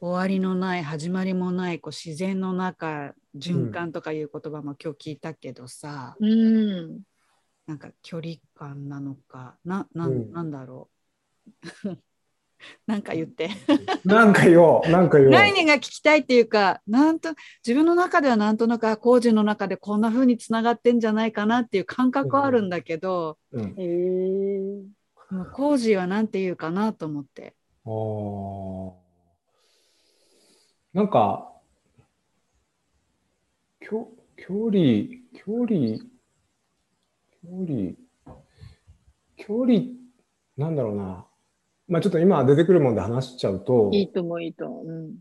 終わりのない始まりもないこう自然の中循環とかいう言葉も今日聞いたけどさ、うん。なんか距離感なのかなな,、うんなんだろう なんか言って なんか言おう、なんか言おう。概念が聞きたいっていうかなんと自分の中ではなんとなくあ工事の中でこんな風につながってんじゃないかなっていう感覚はあるんだけど、うん、へえ。もう工事はなんて言うかなと思って。あーなんか、きょ距離、距離、距離、距離、なんだろうな。まあちょっと今出てくるもんで話しちゃうと、いいともいいと思う。うん。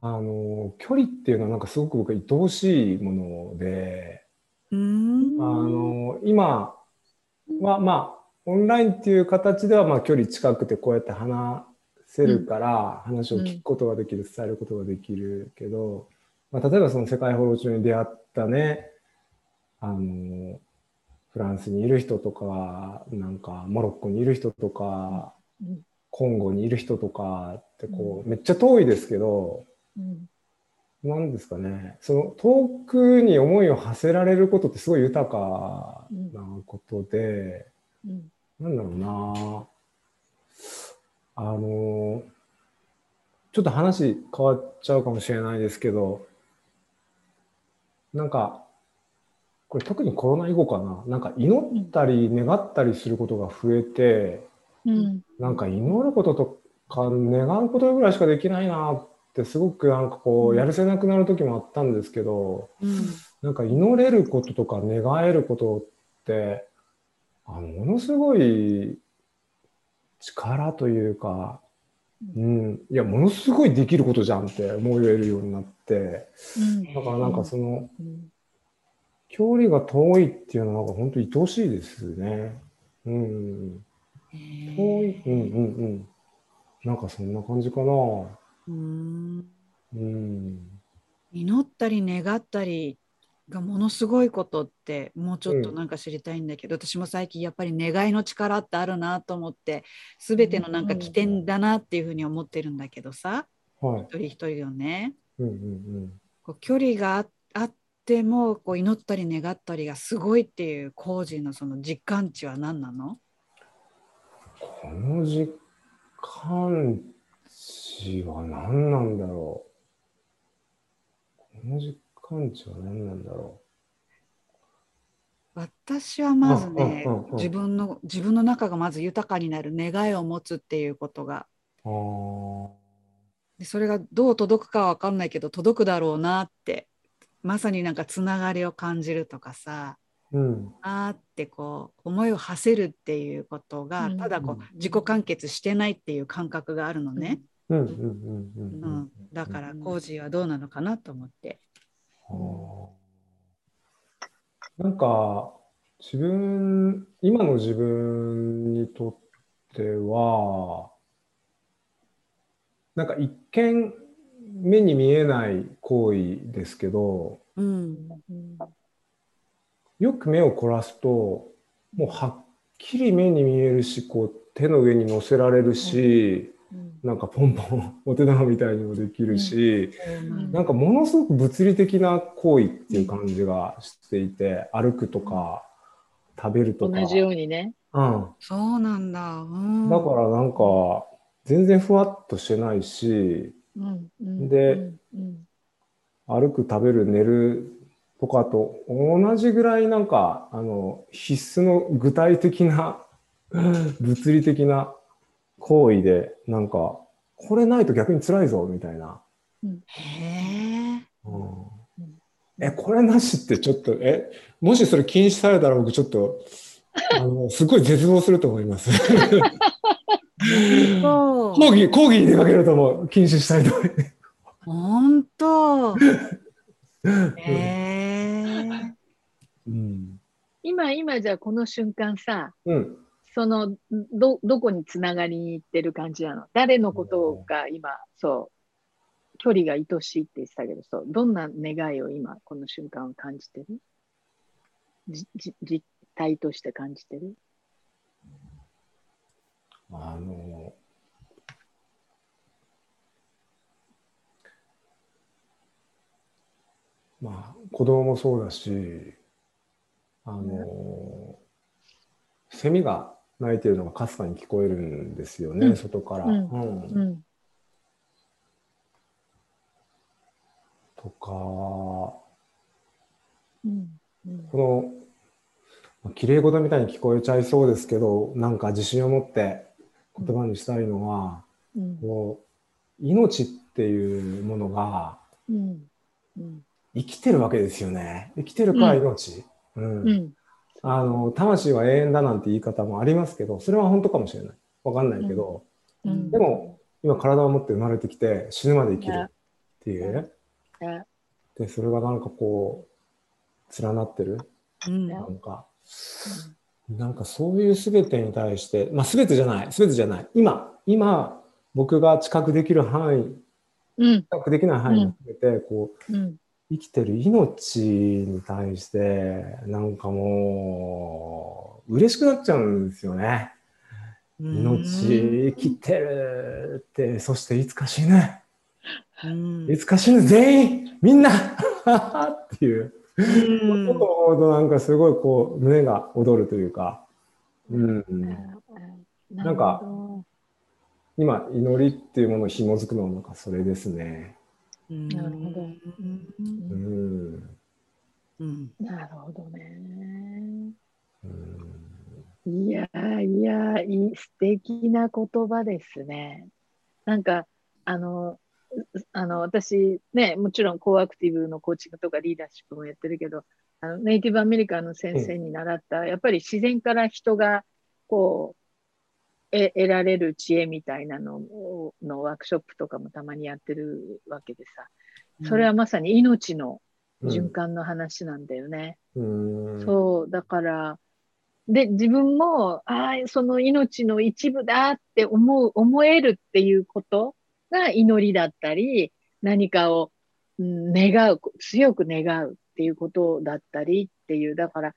あの、距離っていうのはなんかすごく僕愛おしいもので、うーんあの、今はまあ、オンラインっていう形ではまあ距離近くてこうやって話せるから、話を聞くことができる、伝えることができるけど、まあ、例えばその世界放浪中に出会ったね、あの、フランスにいる人とか、なんかモロッコにいる人とか、うんコンゴにいる人とかってこう、めっちゃ遠いですけど、うん。なんですかね、その遠くに思いを馳せられることってすごい豊かなことで、うん。なんだろうな。あの、ちょっと話変わっちゃうかもしれないですけど、なんか、これ特にコロナ以後かな、なんか祈ったり願ったりすることが増えて、うん。なんか祈ることとか願うことぐらいしかできないなってすごくなんかこうやるせなくなる時もあったんですけど、うんなんか祈れることとか願えることってあのものすごい力というか、うん、いやものすごいできることじゃんって思えるようになってうん。だからなんかそのうん。距離が遠いっていうのはなんか本当愛おしいですね。うん、遠い、うんうんうん。なんかそんな感じかな。うーんうん。祈ったり願ったりがものすごいことってもうちょっとなんか知りたいんだけど、私も最近やっぱり願いの力ってあるなと思って全てのなんか起点だなっていうふうに思ってるんだけどさ、はい。一人一人のねうんうんこう距離がああってもこう祈ったり願ったりがすごいっていう工事のその実感値は何なの？この実感値は何なんだろう？この値は何なんだろ私はまずね自分の自分の中がまず豊かになる願いを持つっていうことが。でそれがどう届くかは分かんないけど届くだろうなってまさになんかつながりを感じるとかさ。ーうん。あーってこう思いを馳せるっていうことがうん。ただこうん。う自己完結してないっていう感覚があるのね、うん。うん。うん。ううん。ん。だからコージーはどうなのかなと思って。あ。ーなんか自分今の自分にとってはなんか一見目に見えない行為ですけどうん。うん。よく目を凝らすともうはっきり目に見えるしこう手の上に乗せられるし、うん。なんかポンポンお手玉みたいにもできるし、んなんかものすごく物理的な行為っていう感じがしていて歩くとか食べるとか、同じようにね。うん、そうなんだ、うん、だからなんか全然ふわっとしてないしうん。うんで、うん。歩く食べる寝るとかと同じぐらいなんかあの必須の具体的な 物理的な行為でなんかこれないと逆に辛いぞみたいな。へえうんえ、これなしってちょっと、え、もしそれ禁止されたら僕ちょっと、あの、すごい絶望すると思います。そう講義、講義に出かけるともう禁止したいと思います。本当うん。今、今じゃあこの瞬間さ、うん。その、ど、どこにつながりに行ってる感じなの？誰のことが今、そう、距離が愛しいって言ってたけど、そう、どんな願いを今、この瞬間を感じてる？じじ実態として感じてる？あの、まあ、子供もそうだし、あの、セミが鳴いてるのがかすかに聞こえるんですよね、うん。外から。うん。うん。うん。とか、うん。うん。この、まあ綺麗事みたいに聞こえちゃいそうですけど、なんか自信を持って言葉にしたいのは、うん。こう命っていうものがうん。うん生きてるわけですよね。生きてるから命。うん。うん。あの魂は永遠だなんて言い方もありますけど、それは本当かもしれない。わかんないけど、うん。でも今体を持って生まれてきて死ぬまで生きるっていう。ね。で、それがなんかこう、連なってる。うん。なんか、なんかそういう全てに対して、まあ全てじゃない、全てじゃない。今、今、僕が知覚できる範囲、うん。知覚できない範囲も含めて、こう、うん生きてる命に対して、なんかもう、嬉しくなっちゃうんですよね。命、生きてるって、そしていつか死ぬ。うんいつか死ぬ、全員みんなっていう。うんことを思うとなんかすごいこう胸が躍るというか、うん、なんか今祈りっていうものを紐づくのはなんかそれですね。なるほどううん。ん。うん。なるほどね。うん。いやいやいい素敵な言葉ですね。なんかあのうあの私ねもちろんコーアクティブのコーチングとかリーダーシップもやってるけどあのネイティブアメリカンの先生に習った、やっぱり自然から人がこうえ得られる知恵みたいなのをのワークショップとかもたまにやってるわけでさ。それはまさに命の循環の話なんだよね。うん。そう、だから、で、自分も、ああ、その命の一部だって思う、思えるっていうことが祈りだったり、何かを、うん願う、強く願うっていうことだったりっていう、だから、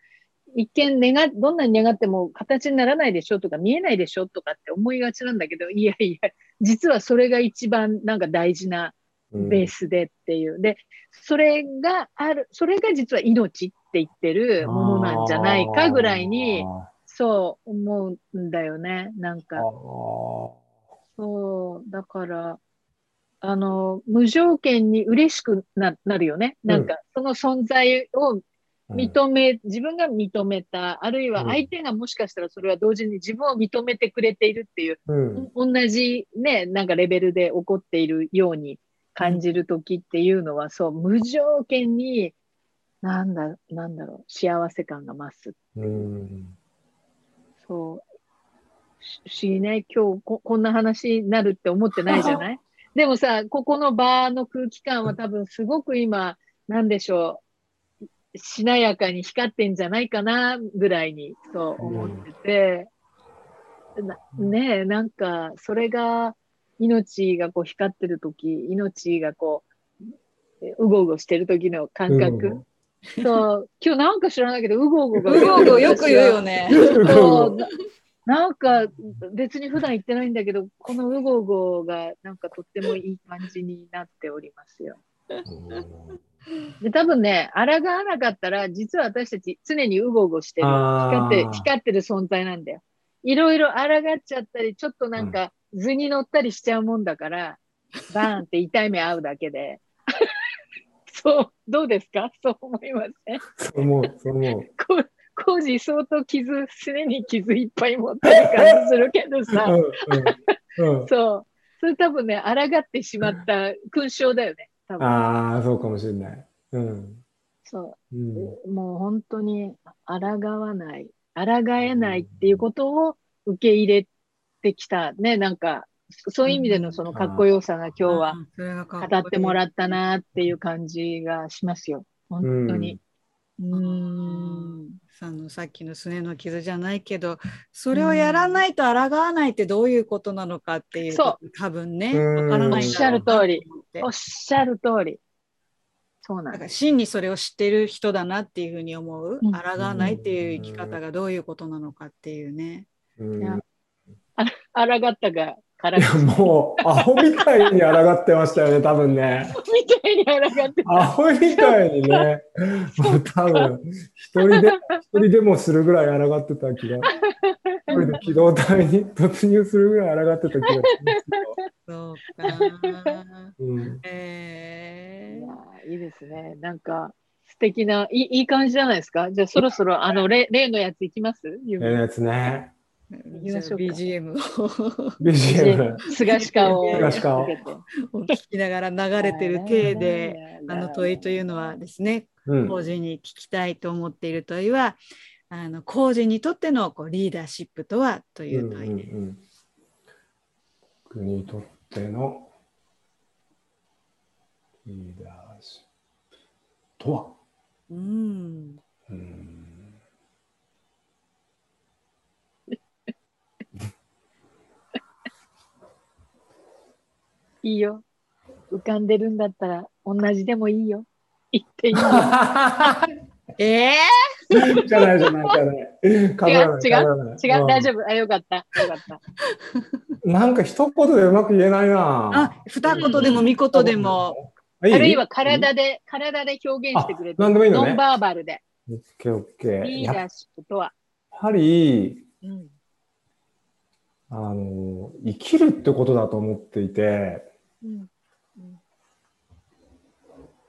一見願っ、どんなに願っても形にならないでしょとか見えないでしょとかって思いがちなんだけど、いやいや、実はそれが一番なんか大事なベースでっていう。で、それがある、それが実は命って言ってるものなんじゃないかぐらいに、そう思うんだよね。なんあか、ーそう、だから、あの、無条件に嬉しくななるよね。なんか、その存在を認め、自分が認めた、あるいは相手がもしかしたらそれは同時に自分を認めてくれているっていう、うん。同じね、なんかレベルで起こっているように感じるときっていうのは、そう、無条件に、なんだ、なんだろう、幸せ感が増す。うん。そう。し不思議ね、今日ここんな話になるって思ってないじゃない？でもさ、ここの場の空気感は多分すごく今、なんでしょう、しなやかに光ってんじゃないかな、ぐらいに、そう思ってて、なねえ、なんか、それが、命がこう光ってる時命がこう、えうごうごしてる時の感覚。そう、今日なんか知らないけど、うごうごが。うごうごよく言うよね。そうななんか別に普段言ってないんだけど、このうごうごがなんかとってもいい感じになっておりますよ。で、多分ね、抗わなかったら、実は私たち常にうごうごしてる。あー光って、光ってる存在なんだよ。いろいろ抗っちゃったり、ちょっとなんか図に乗ったりしちゃうもんだから、バーンって痛い目合うだけで。そう、どうですか？そう思いません？そう思う、そう思う。こ工事相当傷、常に傷いっぱい持ってる感じするけどさ、うんうんうんそう。それ多分ね、抗ってしまった勲章だよね。多分。ああ、そうかもしれない。うん。そうんう。もう本当に抗わない、抗えないっていうことを受け入れてきたね。なんか、そういう意味でのそのかっこよさが今日は語ってもらったなっていう感じがしますよ。本当に。うん。さのさっきのすねの傷じゃないけどそれをやらないと抗わないってどういうことなのかっていうそ多分ねからないおっしゃる通り。おっしゃる通り。だからそうなんです。真にそれを知ってる人だなっていうふうに思う、うん。抗わないっていう生き方がどういうことなのかっていうね。うん。いや抗ったが、から。いやもう、アホみたいに抗ってましたよね、多分ね。みたいに抗って。アホみたいにね、もう多分、一人で、一人でもするぐらい抗ってた気が、一人で機動隊に突入するぐらい抗ってた気がしますそうか。うんえーいいですね。なんか、素敵な、いいいい感じじゃないですか？じゃあ、そろそろ、あの、例例のやついきます？ええやつね。ー、じゃあ BGM を BGM。菅鹿をを聞きながら流れてる体で、あの問いというのはですね、うん。工事に聞きたいと思っている問いは、あの工事にとってのこうリーダーシップとはという問いです。うんうんうん僕にとってのリーダーシップとは、うんうんいいよ。浮かんでるんだったら、同じでもいいよ。言っていいよ。えじゃないじゃないじゃない。違うかぶらない違う、大丈夫。夫。あ、よかった。よかった。なんか一言でうまく言えないー、なあ。二言でも三言でも、あるいは体で、体で表現してくれてあ何でもいいのねノンバーバルで。オッケーオッケー。リーダーシップとは。ぱり、うん。あの、生きるってことだと思っていて、うん。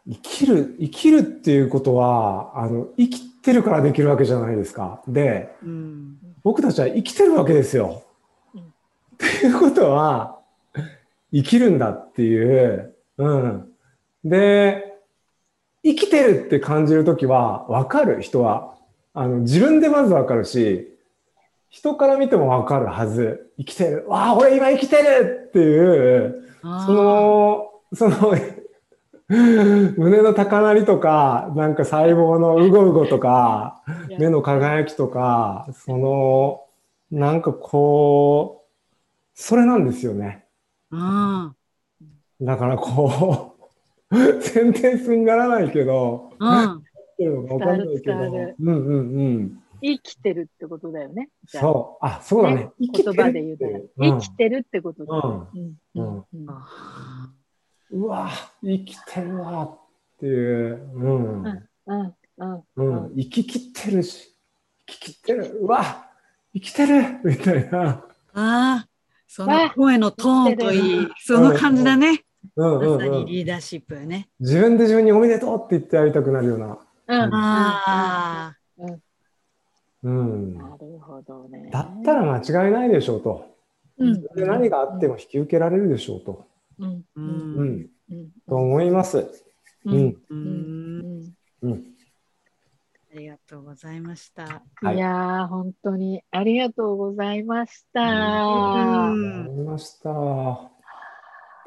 生きる、生きるっていうことは、あの、生きてるからできるわけじゃないですか。で、うん僕たちは生きてるわけですよ。うんっていうことは、生きるんだっていう、うん。で、生きてるって感じるときは、わかる人は。あの、自分でまずわかるし、人から見てもわかるはず。生きてる。わあ、俺今生きてるっていう、その、その、胸の高鳴りとか、なんか細胞のうごうごとか、目の輝きとか、その、なんかこう、それなんですよね。あだからこう、センテンスにならないけど、ーうん。っていうのかわかんないけど、うんうんうん。生きてるってことだよね。そう、あ、そうだね。ね。生きてる言葉で言うたら、生きてるってことだよね。うん。うん。うん。うん。あうわ、生きてるわっていう、うん。うんうんううんん、生ききってるし、生ききってる、うわ、生きてるみたいな。あー、その声のトーンといい、その感じだね。うんうんまさうん、にリーダーシップやね。自分で自分におめでとうって言ってやりたくなるような。うんあうん。なるほどね。だったら間違いないでしょうと。うんで何があっても引き受けられるでしょうと。うん。うん。うん。と思います。うん。うん。ありがとうございました。いや、本当にありがとうございました。うわん。かりました。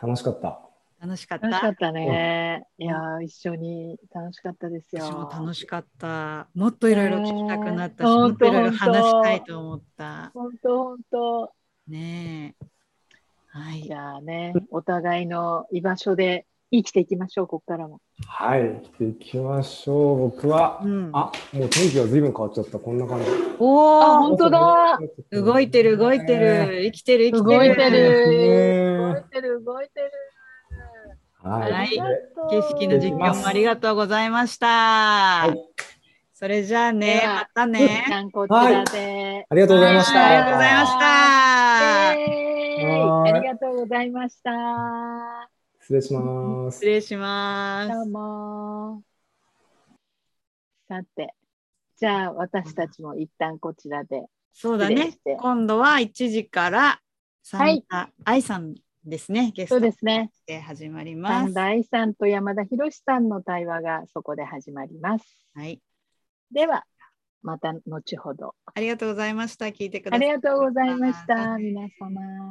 楽しかった。楽しかった。楽しかったね。いや、一緒に楽しかったですよ。楽しかった。もっといろいろ聞きたくなったし、もっといろいろ話したいと思った。本当本当。ねえ。はいじ。ゃあね、お互いの居場所で生きていきましょう、ここからも。はい。生きていきましょう。僕は、うん、あ、もう天気が随分変わっちゃった。こんな感じ。おあ、お本当だ。動いてる動いてる生きてる生きてる動いてる。ね動いてる、動いてる。はい。景色の実況もありがとうございました。いそれじゃあねまたね一。旦こちらで。ありがとうございました。はいありがとうございました。はいありがとうございました。失礼します失。礼します。どうも。さて、じゃあ私たちも一旦こちらで。そうだね。今度は1時からはい三田愛さんですね。ゲスそトうですね。で始まります。三田愛さんと山田博さんの対話がそこで始まります。はい。では、また後ほど。ありがとうございました。聞いてくだあさい。りがとうございました、皆様。